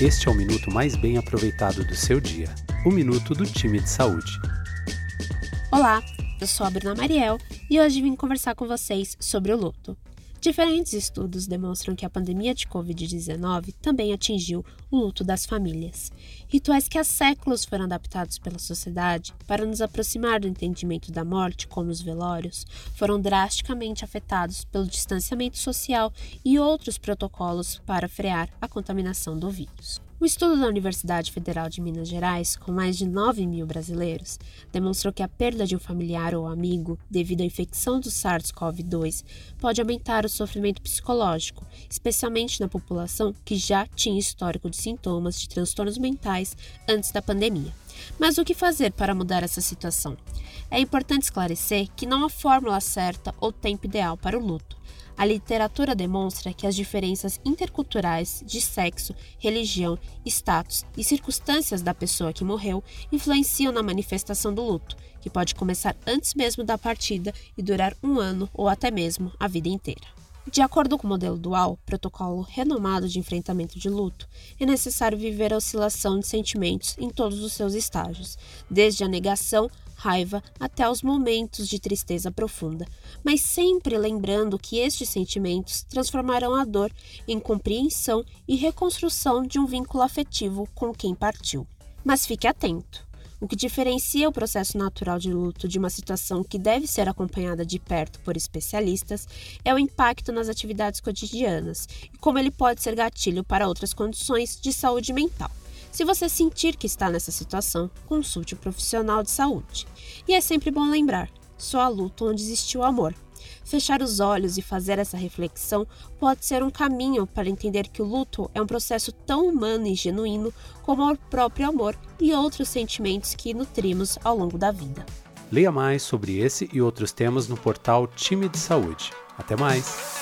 Este é o minuto mais bem aproveitado do seu dia. O minuto do time de saúde. Olá, eu sou a Bruna Mariel e hoje vim conversar com vocês sobre o luto. Diferentes estudos demonstram que a pandemia de Covid-19 também atingiu o luto das famílias. Rituais que há séculos foram adaptados pela sociedade para nos aproximar do entendimento da morte, como os velórios, foram drasticamente afetados pelo distanciamento social e outros protocolos para frear a contaminação do vírus. O estudo da Universidade Federal de Minas Gerais, com mais de 9 mil brasileiros, demonstrou que a perda de um familiar ou amigo devido à infecção do SARS-CoV-2 pode aumentar o sofrimento psicológico, especialmente na população que já tinha histórico de sintomas de transtornos mentais antes da pandemia. Mas o que fazer para mudar essa situação? É importante esclarecer que não há fórmula certa ou tempo ideal para o luto. A literatura demonstra que as diferenças interculturais de sexo, religião, status e circunstâncias da pessoa que morreu influenciam na manifestação do luto, que pode começar antes mesmo da partida e durar um ano ou até mesmo a vida inteira. De acordo com o modelo dual, protocolo renomado de enfrentamento de luto, é necessário viver a oscilação de sentimentos em todos os seus estágios, desde a negação raiva até os momentos de tristeza profunda, mas sempre lembrando que estes sentimentos transformarão a dor em compreensão e reconstrução de um vínculo afetivo com quem partiu. Mas fique atento. O que diferencia o processo natural de luto de uma situação que deve ser acompanhada de perto por especialistas é o impacto nas atividades cotidianas e como ele pode ser gatilho para outras condições de saúde mental. Se você sentir que está nessa situação, consulte o um profissional de saúde. E é sempre bom lembrar: só há luto onde existiu amor. Fechar os olhos e fazer essa reflexão pode ser um caminho para entender que o luto é um processo tão humano e genuíno como o próprio amor e outros sentimentos que nutrimos ao longo da vida. Leia mais sobre esse e outros temas no portal Time de Saúde. Até mais!